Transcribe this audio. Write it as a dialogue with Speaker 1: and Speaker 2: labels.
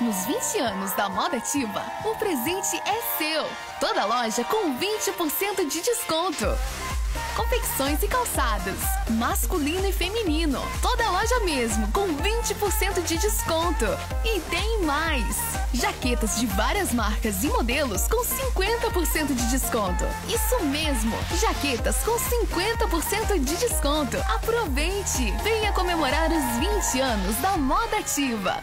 Speaker 1: Nos 20 anos da Moda Ativa, o presente é seu. Toda loja com 20% de desconto. Confecções e calçados, masculino e feminino. Toda loja mesmo com 20% de desconto. E tem mais! Jaquetas de várias marcas e modelos com 50% de desconto. Isso mesmo! Jaquetas com 50% de desconto. Aproveite! Venha comemorar os 20 anos da Moda Ativa.